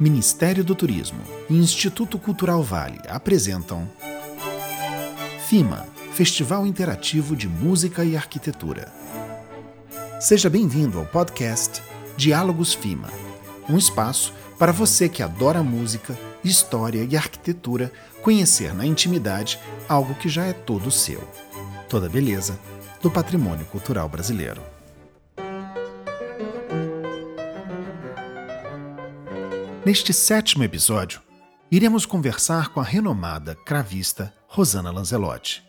Ministério do Turismo e Instituto Cultural Vale apresentam FIMA Festival Interativo de Música e Arquitetura. Seja bem-vindo ao podcast Diálogos FIMA, um espaço para você que adora música, história e arquitetura conhecer na intimidade algo que já é todo seu. Toda beleza do patrimônio cultural brasileiro. Neste sétimo episódio, iremos conversar com a renomada cravista Rosana Lanzelotti.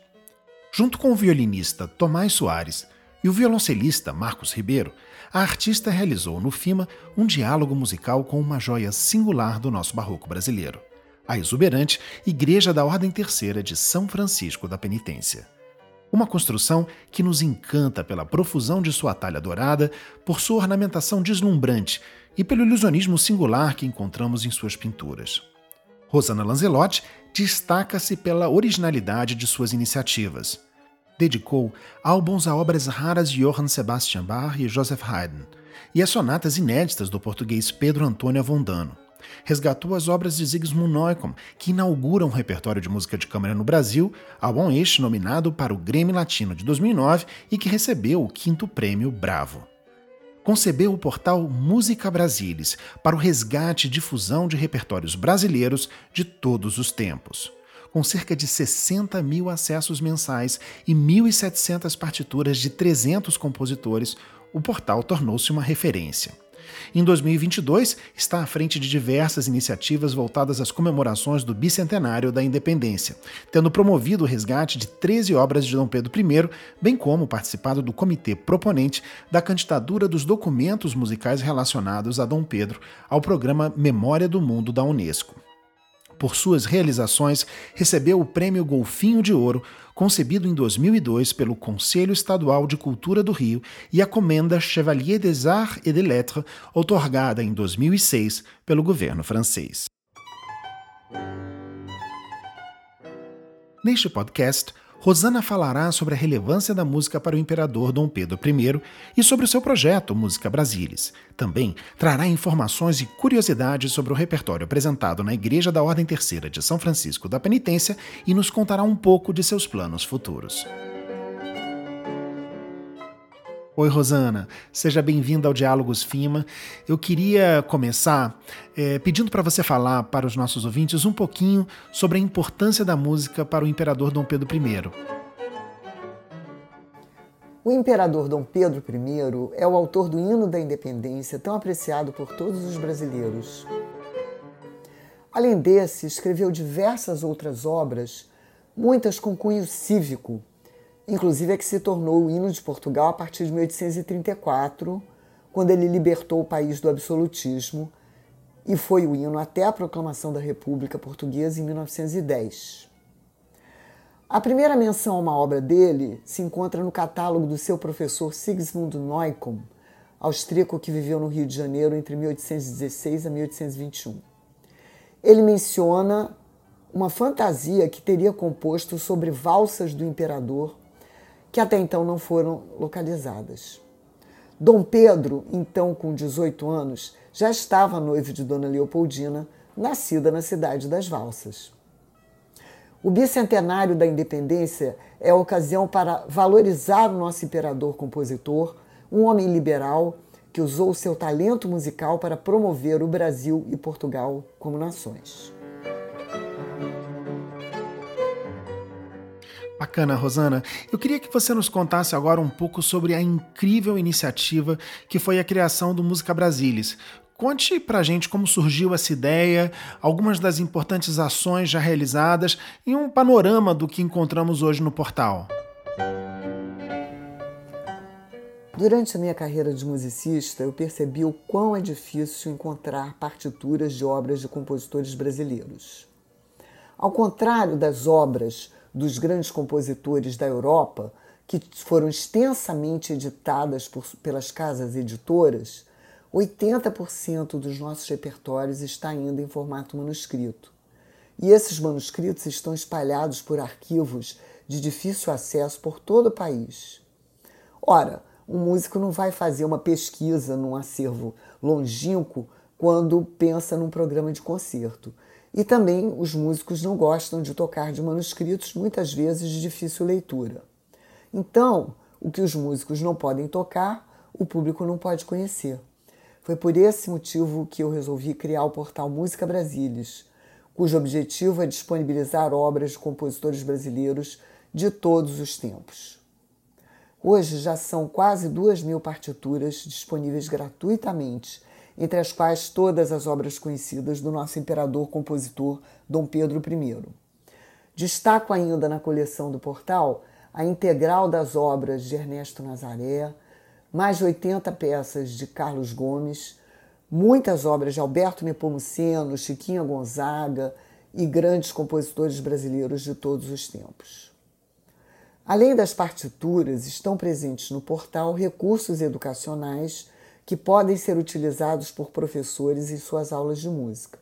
Junto com o violinista Tomás Soares e o violoncelista Marcos Ribeiro, a artista realizou no FIMA um diálogo musical com uma joia singular do nosso barroco brasileiro, a exuberante Igreja da Ordem Terceira de São Francisco da Penitência. Uma construção que nos encanta pela profusão de sua talha dourada, por sua ornamentação deslumbrante e pelo ilusionismo singular que encontramos em suas pinturas. Rosana Lanzelotti destaca-se pela originalidade de suas iniciativas. Dedicou álbuns a obras raras de Johann Sebastian Bach e Joseph Haydn, e a sonatas inéditas do português Pedro Antônio Avondano. Resgatou as obras de Sigismund Neukomm, que inauguram o repertório de música de câmara no Brasil, álbum este nominado para o Grêmio Latino de 2009 e que recebeu o quinto prêmio Bravo concebeu o portal Música Brasilis para o resgate e difusão de repertórios brasileiros de todos os tempos. Com cerca de 60 mil acessos mensais e 1.700 partituras de 300 compositores, o portal tornou-se uma referência. Em 2022, está à frente de diversas iniciativas voltadas às comemorações do bicentenário da independência, tendo promovido o resgate de 13 obras de Dom Pedro I, bem como participado do comitê proponente da candidatura dos documentos musicais relacionados a Dom Pedro ao programa Memória do Mundo da Unesco por suas realizações, recebeu o Prêmio Golfinho de Ouro, concebido em 2002 pelo Conselho Estadual de Cultura do Rio, e a Comenda Chevalier des Arts et des Lettres, otorgada em 2006 pelo governo francês. Neste podcast, Rosana falará sobre a relevância da música para o imperador Dom Pedro I e sobre o seu projeto Música Brasilis. Também trará informações e curiosidades sobre o repertório apresentado na Igreja da Ordem Terceira de São Francisco da Penitência e nos contará um pouco de seus planos futuros. Oi, Rosana, seja bem-vinda ao Diálogos FIMA. Eu queria começar é, pedindo para você falar para os nossos ouvintes um pouquinho sobre a importância da música para o imperador Dom Pedro I. O imperador Dom Pedro I é o autor do hino da independência, tão apreciado por todos os brasileiros. Além desse, escreveu diversas outras obras, muitas com cunho cívico, inclusive é que se tornou o hino de Portugal a partir de 1834, quando ele libertou o país do absolutismo, e foi o hino até a proclamação da República Portuguesa em 1910. A primeira menção a uma obra dele se encontra no catálogo do seu professor Sigismund Neukomm, austríaco que viveu no Rio de Janeiro entre 1816 a 1821. Ele menciona uma fantasia que teria composto sobre valsas do imperador que até então não foram localizadas. Dom Pedro, então com 18 anos, já estava noivo de Dona Leopoldina, nascida na cidade das Valsas. O bicentenário da independência é a ocasião para valorizar o nosso imperador compositor, um homem liberal que usou seu talento musical para promover o Brasil e Portugal como nações. Bacana, Rosana. Eu queria que você nos contasse agora um pouco sobre a incrível iniciativa que foi a criação do Música Brasilis. Conte pra gente como surgiu essa ideia, algumas das importantes ações já realizadas e um panorama do que encontramos hoje no portal. Durante a minha carreira de musicista, eu percebi o quão é difícil encontrar partituras de obras de compositores brasileiros. Ao contrário das obras dos grandes compositores da Europa, que foram extensamente editadas por, pelas casas editoras, 80% dos nossos repertórios está ainda em formato manuscrito. E esses manuscritos estão espalhados por arquivos de difícil acesso por todo o país. Ora, um músico não vai fazer uma pesquisa num acervo longínquo quando pensa num programa de concerto. E também os músicos não gostam de tocar de manuscritos, muitas vezes de difícil leitura. Então, o que os músicos não podem tocar, o público não pode conhecer. Foi por esse motivo que eu resolvi criar o portal Música Brasilis, cujo objetivo é disponibilizar obras de compositores brasileiros de todos os tempos. Hoje já são quase duas mil partituras disponíveis gratuitamente, entre as quais todas as obras conhecidas do nosso imperador-compositor Dom Pedro I. Destaco ainda na coleção do portal a integral das obras de Ernesto Nazaré, mais de 80 peças de Carlos Gomes, muitas obras de Alberto Nepomuceno, Chiquinha Gonzaga e grandes compositores brasileiros de todos os tempos. Além das partituras, estão presentes no portal recursos educacionais que podem ser utilizados por professores em suas aulas de música.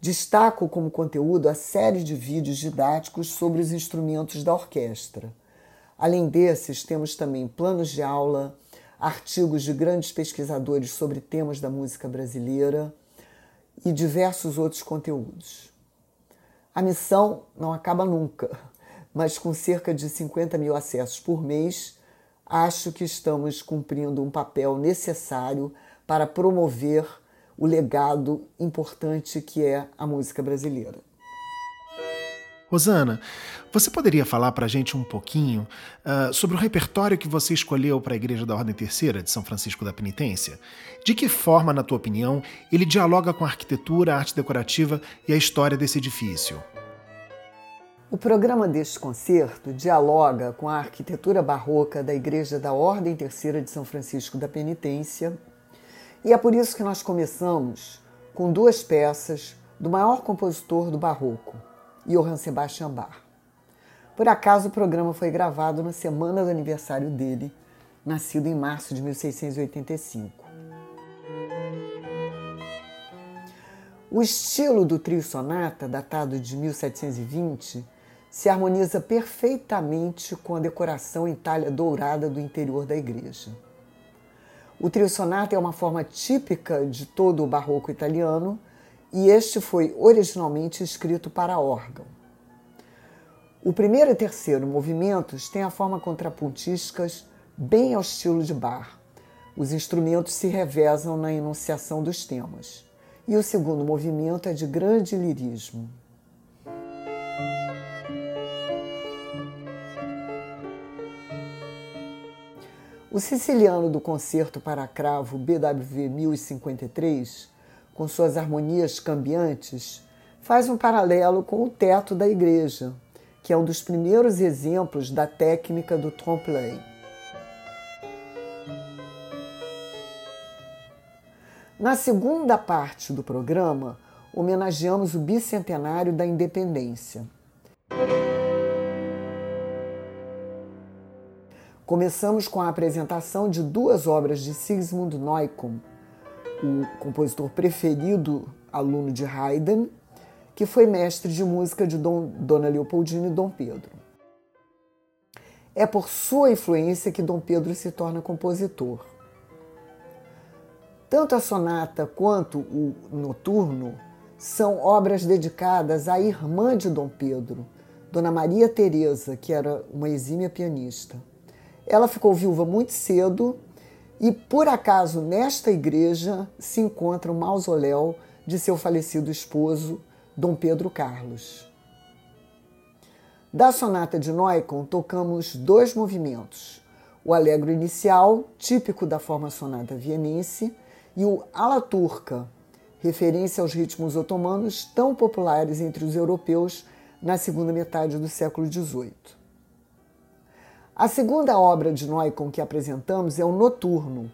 Destaco como conteúdo a série de vídeos didáticos sobre os instrumentos da orquestra. Além desses, temos também planos de aula, artigos de grandes pesquisadores sobre temas da música brasileira e diversos outros conteúdos. A missão não acaba nunca mas com cerca de 50 mil acessos por mês, acho que estamos cumprindo um papel necessário para promover o legado importante que é a música brasileira. Rosana, você poderia falar para a gente um pouquinho uh, sobre o repertório que você escolheu para a Igreja da Ordem Terceira de São Francisco da Penitência? De que forma, na tua opinião, ele dialoga com a arquitetura, a arte decorativa e a história desse edifício? O programa deste concerto dialoga com a arquitetura barroca da Igreja da Ordem Terceira de São Francisco da Penitência, e é por isso que nós começamos com duas peças do maior compositor do barroco, Johann Sebastian Bach. Por acaso, o programa foi gravado na semana do aniversário dele, nascido em março de 1685. O estilo do trio sonata, datado de 1720, se harmoniza perfeitamente com a decoração em talha dourada do interior da igreja. O trio sonata é uma forma típica de todo o barroco italiano e este foi originalmente escrito para órgão. O primeiro e terceiro movimentos têm a forma contrapuntísticas bem ao estilo de Bach. Os instrumentos se revezam na enunciação dos temas. E o segundo movimento é de grande lirismo. O siciliano do concerto para cravo BWV 1053, com suas harmonias cambiantes, faz um paralelo com o teto da igreja, que é um dos primeiros exemplos da técnica do trompe-l'œil. Na segunda parte do programa, homenageamos o bicentenário da independência. Começamos com a apresentação de duas obras de Sigmund Neukomm, o compositor preferido aluno de Haydn, que foi mestre de música de Dom, Dona Leopoldina e Dom Pedro. É por sua influência que Dom Pedro se torna compositor. Tanto a sonata quanto o noturno são obras dedicadas à irmã de Dom Pedro, Dona Maria Teresa, que era uma exímia pianista. Ela ficou viúva muito cedo e, por acaso, nesta igreja se encontra o mausoléu de seu falecido esposo, Dom Pedro Carlos. Da sonata de Neumann, tocamos dois movimentos: o Allegro inicial, típico da forma sonata vienense, e o Ala Turca, referência aos ritmos otomanos tão populares entre os europeus na segunda metade do século XVIII. A segunda obra de Neumann que apresentamos é o Noturno,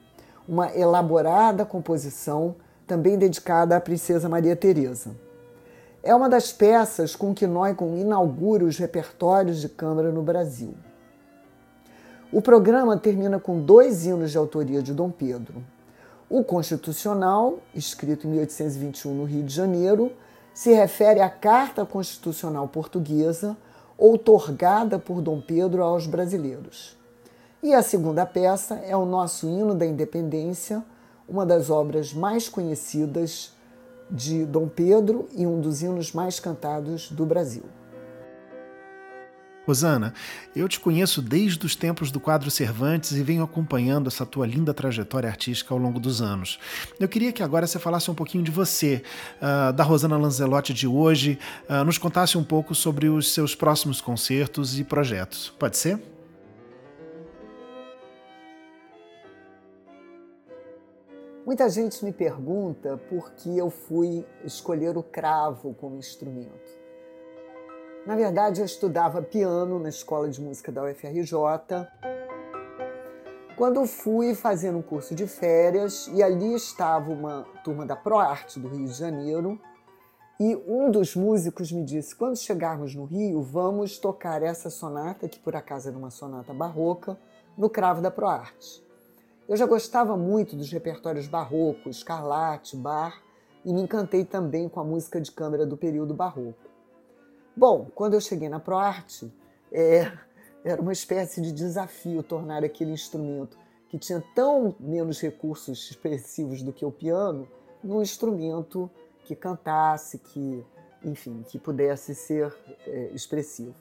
uma elaborada composição também dedicada à princesa Maria Teresa. É uma das peças com que Neumann inaugura os repertórios de câmara no Brasil. O programa termina com dois hinos de autoria de Dom Pedro. O Constitucional, escrito em 1821 no Rio de Janeiro, se refere à Carta Constitucional Portuguesa, outorgada por Dom Pedro aos brasileiros. E a segunda peça é o nosso hino da independência, uma das obras mais conhecidas de Dom Pedro e um dos hinos mais cantados do Brasil. Rosana, eu te conheço desde os tempos do quadro Cervantes e venho acompanhando essa tua linda trajetória artística ao longo dos anos. Eu queria que agora você falasse um pouquinho de você, uh, da Rosana Lanzelotti de hoje, uh, nos contasse um pouco sobre os seus próximos concertos e projetos. Pode ser? Muita gente me pergunta por que eu fui escolher o cravo como instrumento. Na verdade, eu estudava piano na Escola de Música da UFRJ. Quando fui fazendo um curso de férias, e ali estava uma turma da ProArte do Rio de Janeiro, e um dos músicos me disse: quando chegarmos no Rio, vamos tocar essa sonata, que por acaso era uma sonata barroca, no cravo da ProArte. Eu já gostava muito dos repertórios barrocos, Scarlatti, Bar, e me encantei também com a música de câmara do período barroco. Bom, quando eu cheguei na ProArte, é, era uma espécie de desafio tornar aquele instrumento que tinha tão menos recursos expressivos do que o piano, num instrumento que cantasse, que, enfim, que pudesse ser é, expressivo.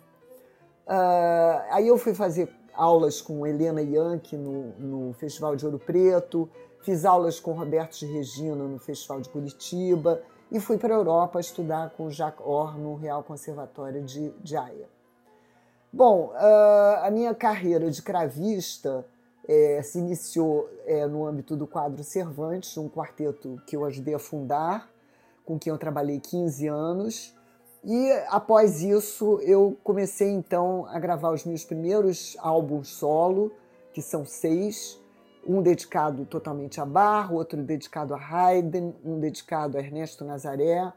Uh, aí eu fui fazer aulas com Helena Yankee no, no Festival de Ouro Preto, fiz aulas com Roberto de Regina no Festival de Curitiba, e fui para a Europa estudar com Jacques Or no Real Conservatório de, de Haia. Bom, uh, a minha carreira de cravista é, se iniciou é, no âmbito do quadro Cervantes, um quarteto que eu ajudei a fundar, com quem eu trabalhei 15 anos. E após isso, eu comecei então a gravar os meus primeiros álbuns solo, que são seis, um dedicado totalmente a Bach, outro dedicado a Haydn, um dedicado a Ernesto Nazaré,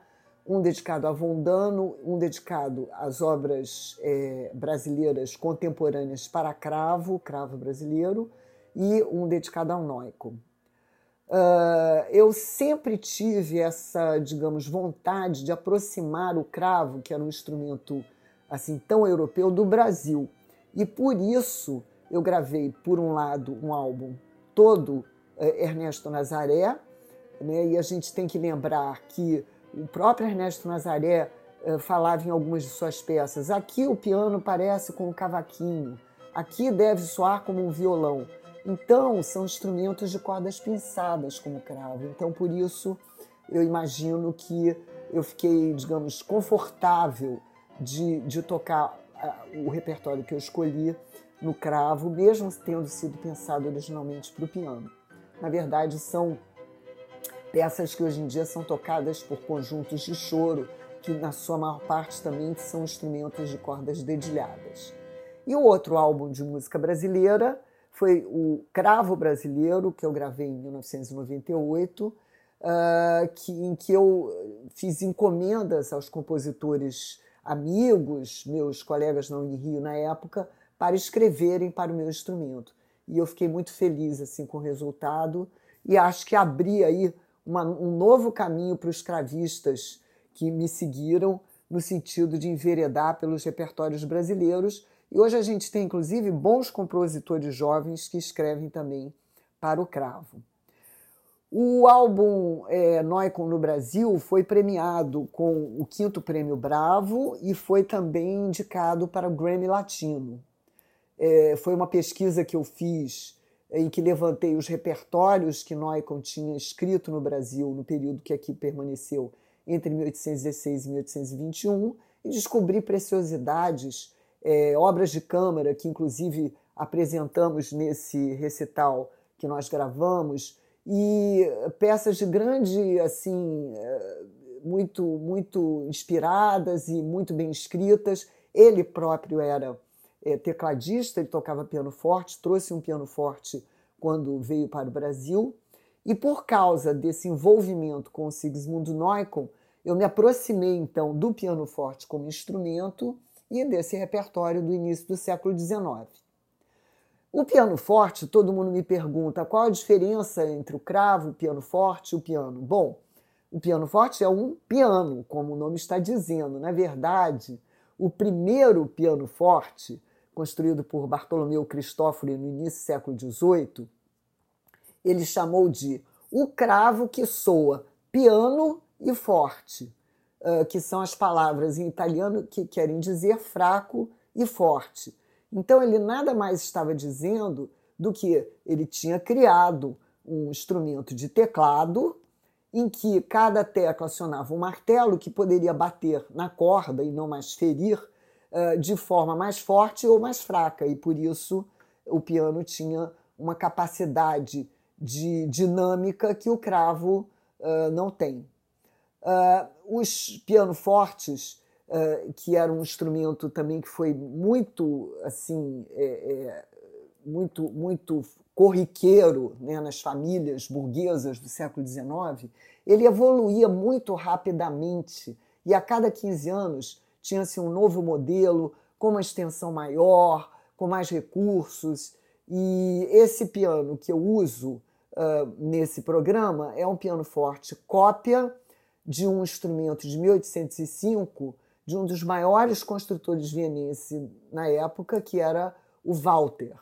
um dedicado a Vondano, um dedicado às obras é, brasileiras contemporâneas para cravo, cravo brasileiro, e um dedicado ao Noico. Uh, eu sempre tive essa, digamos, vontade de aproximar o cravo, que era um instrumento assim tão europeu, do Brasil. E por isso eu gravei, por um lado, um álbum todo é, Ernesto Nazaré, né? e a gente tem que lembrar que o próprio Ernesto Nazaré é, falava em algumas de suas peças: aqui o piano parece com um cavaquinho, aqui deve soar como um violão. Então, são instrumentos de cordas pinçadas como cravo. Então, por isso, eu imagino que eu fiquei, digamos, confortável de, de tocar o repertório que eu escolhi no cravo, mesmo tendo sido pensado originalmente para o piano. Na verdade, são peças que hoje em dia são tocadas por conjuntos de choro, que na sua maior parte também são instrumentos de cordas dedilhadas. E o outro álbum de música brasileira foi o Cravo Brasileiro, que eu gravei em 1998, uh, ah, que, em que eu fiz encomendas aos compositores amigos, meus colegas na Unirio na época, para escreverem para o meu instrumento. E eu fiquei muito feliz assim com o resultado e acho que abri aí uma, um novo caminho para os cravistas que me seguiram no sentido de enveredar pelos repertórios brasileiros. E hoje a gente tem, inclusive, bons compositores jovens que escrevem também para o cravo. O álbum é, Noicon no Brasil foi premiado com o quinto prêmio Bravo e foi também indicado para o Grammy Latino. É, foi uma pesquisa que eu fiz em que levantei os repertórios que Noicon tinha escrito no Brasil no período que aqui permaneceu entre 1816 e 1821 e descobri preciosidades, é, obras de câmara que inclusive apresentamos nesse recital que nós gravamos e peças de grande assim é, muito muito inspiradas e muito bem escritas. Ele próprio era é, tecladista, ele tocava piano forte, trouxe um piano forte quando veio para o Brasil. E por causa desse envolvimento com o Sigismund Neumann, eu me aproximei então do piano forte como instrumento e desse repertório do início do século XIX. O piano forte, todo mundo me pergunta qual a diferença entre o cravo, o piano forte e o piano. Bom, o piano forte é um piano, como o nome está dizendo. Na verdade, o primeiro piano forte construído por Bartolomeu Cristóforo no início do século XVIII, ele chamou de o cravo que soa piano e forte, que são as palavras em italiano que querem dizer fraco e forte. Então ele nada mais estava dizendo do que ele tinha criado um instrumento de teclado em que cada tecla acionava um martelo que poderia bater na corda e não mais ferir uh, de forma mais forte ou mais fraca, e por isso o piano tinha uma capacidade de dinâmica que o cravo uh, não tem. Uh, os pianofortes, uh, que era um instrumento também que foi muito assim é, é, muito muito corriqueiro né, nas famílias burguesas do século XIX, ele evoluía muito rapidamente e a cada 15 anos tinha-se um novo modelo com uma extensão maior, com mais recursos. E esse piano que eu uso uh, nesse programa é um piano forte cópia de um instrumento de 1805 de um dos maiores construtores vienenses na época, que era o Walter.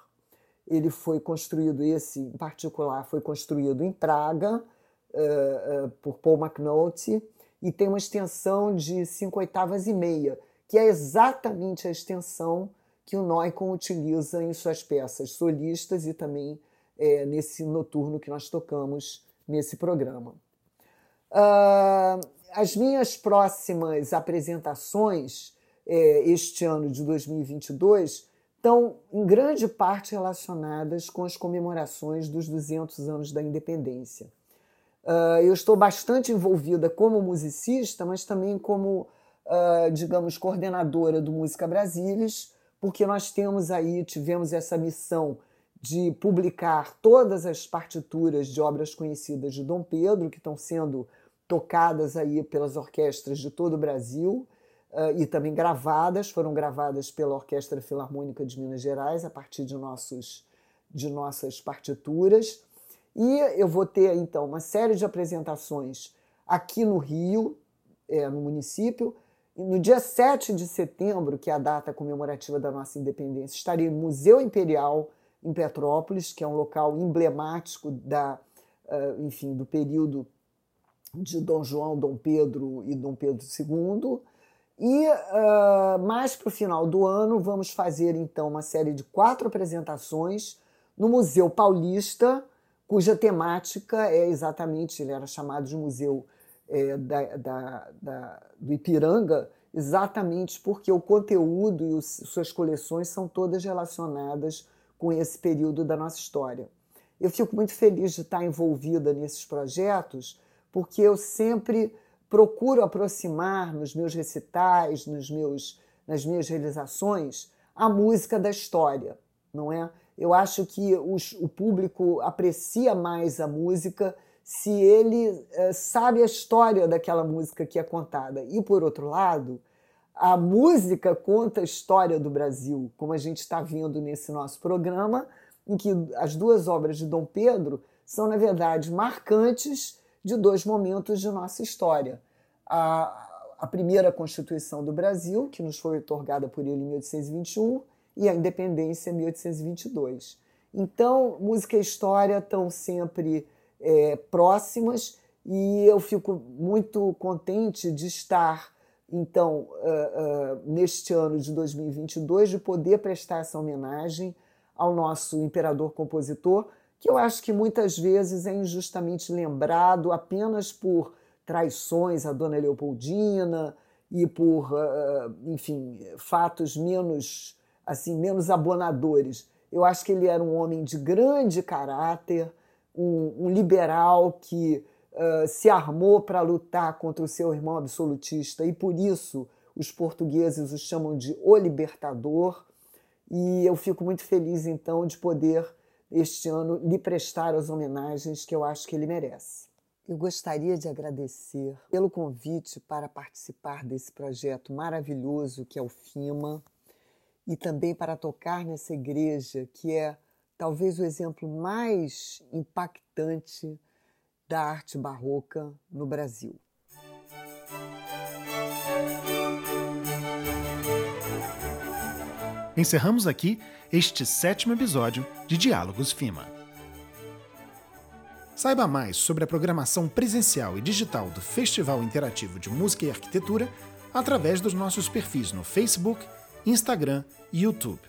Ele foi construído, esse em particular, foi construído em Praga uh, uh, por Paul McNulty e tem uma extensão de 5 oitavas e meia, que é exatamente a extensão que o Noicon utiliza em suas peças solistas e também é, nesse noturno que nós tocamos nesse programa. Uh, as minhas próximas apresentações é, este ano de 2022 estão em grande parte relacionadas com as comemorações dos 200 anos da independência. Uh, eu estou bastante envolvida como musicista, mas também como, uh, digamos, coordenadora do Música Brasilis, porque nós temos aí, tivemos essa missão de publicar todas as partituras de obras conhecidas de Dom Pedro, que estão sendo tocadas aí pelas orquestras de todo o Brasil uh, e também gravadas, foram gravadas pela Orquestra Filarmônica de Minas Gerais a partir de, nossos, de nossas partituras. E eu vou ter então uma série de apresentações aqui no Rio, é, no município. E no dia 7 de setembro, que é a data comemorativa da nossa independência, estarei no Museu Imperial em Petrópolis, que é um local emblemático da, uh, enfim, do período de Dom João, Dom Pedro e Dom Pedro II. E uh, mais para o final do ano, vamos fazer então uma série de quatro apresentações no Museu Paulista, cuja temática é exatamente, ele era chamado de Museu é, da, da, da, do Ipiranga, exatamente porque o conteúdo e os, suas coleções são todas relacionadas com esse período da nossa história. Eu fico muito feliz de estar envolvida nesses projetos, porque eu sempre procuro aproximar nos meus recitais, nos meus, nas minhas realizações, a música da história, não é? Eu acho que os, o público aprecia mais a música se ele é, sabe a história daquela música que é contada. E, por outro lado, a música conta a história do Brasil, como a gente está vendo nesse nosso programa, em que as duas obras de Dom Pedro são, na verdade, marcantes de dois momentos de nossa história. A, a primeira Constituição do Brasil, que nos foi otorgada por ele em 1821, e a independência em 1822. Então, música e história estão sempre é, próximas e eu fico muito contente de estar então, uh, uh, neste ano de 2022, de poder prestar essa homenagem ao nosso imperador compositor, que eu acho que muitas vezes é injustamente lembrado apenas por traições à dona Leopoldina e por, uh, enfim, fatos menos assim menos abonadores. Eu acho que ele era um homem de grande caráter, um, um liberal que uh, se armou para lutar contra o seu irmão absolutista e por isso os portugueses o chamam de o libertador. E eu fico muito feliz então de poder este ano lhe prestar as homenagens que eu acho que ele merece. Eu gostaria de agradecer pelo convite para participar desse projeto maravilhoso que é o FIMA e também para tocar nessa igreja que é talvez o exemplo mais impactante da arte barroca no Brasil. Encerramos aqui este sétimo episódio de Diálogos FIMA. Saiba mais sobre a programação presencial e digital do Festival Interativo de Música e Arquitetura através dos nossos perfis no Facebook, Instagram e YouTube.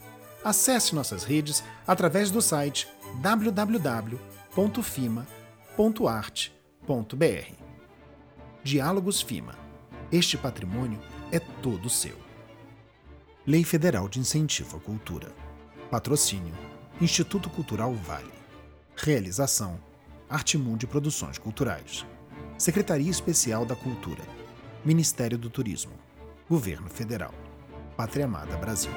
Acesse nossas redes através do site www.fima.arte.br. Diálogos FIMA. Este patrimônio é todo seu. Lei Federal de Incentivo à Cultura. Patrocínio: Instituto Cultural Vale. Realização: Artimundi Produções Culturais. Secretaria Especial da Cultura. Ministério do Turismo. Governo Federal. Pátria Amada Brasil.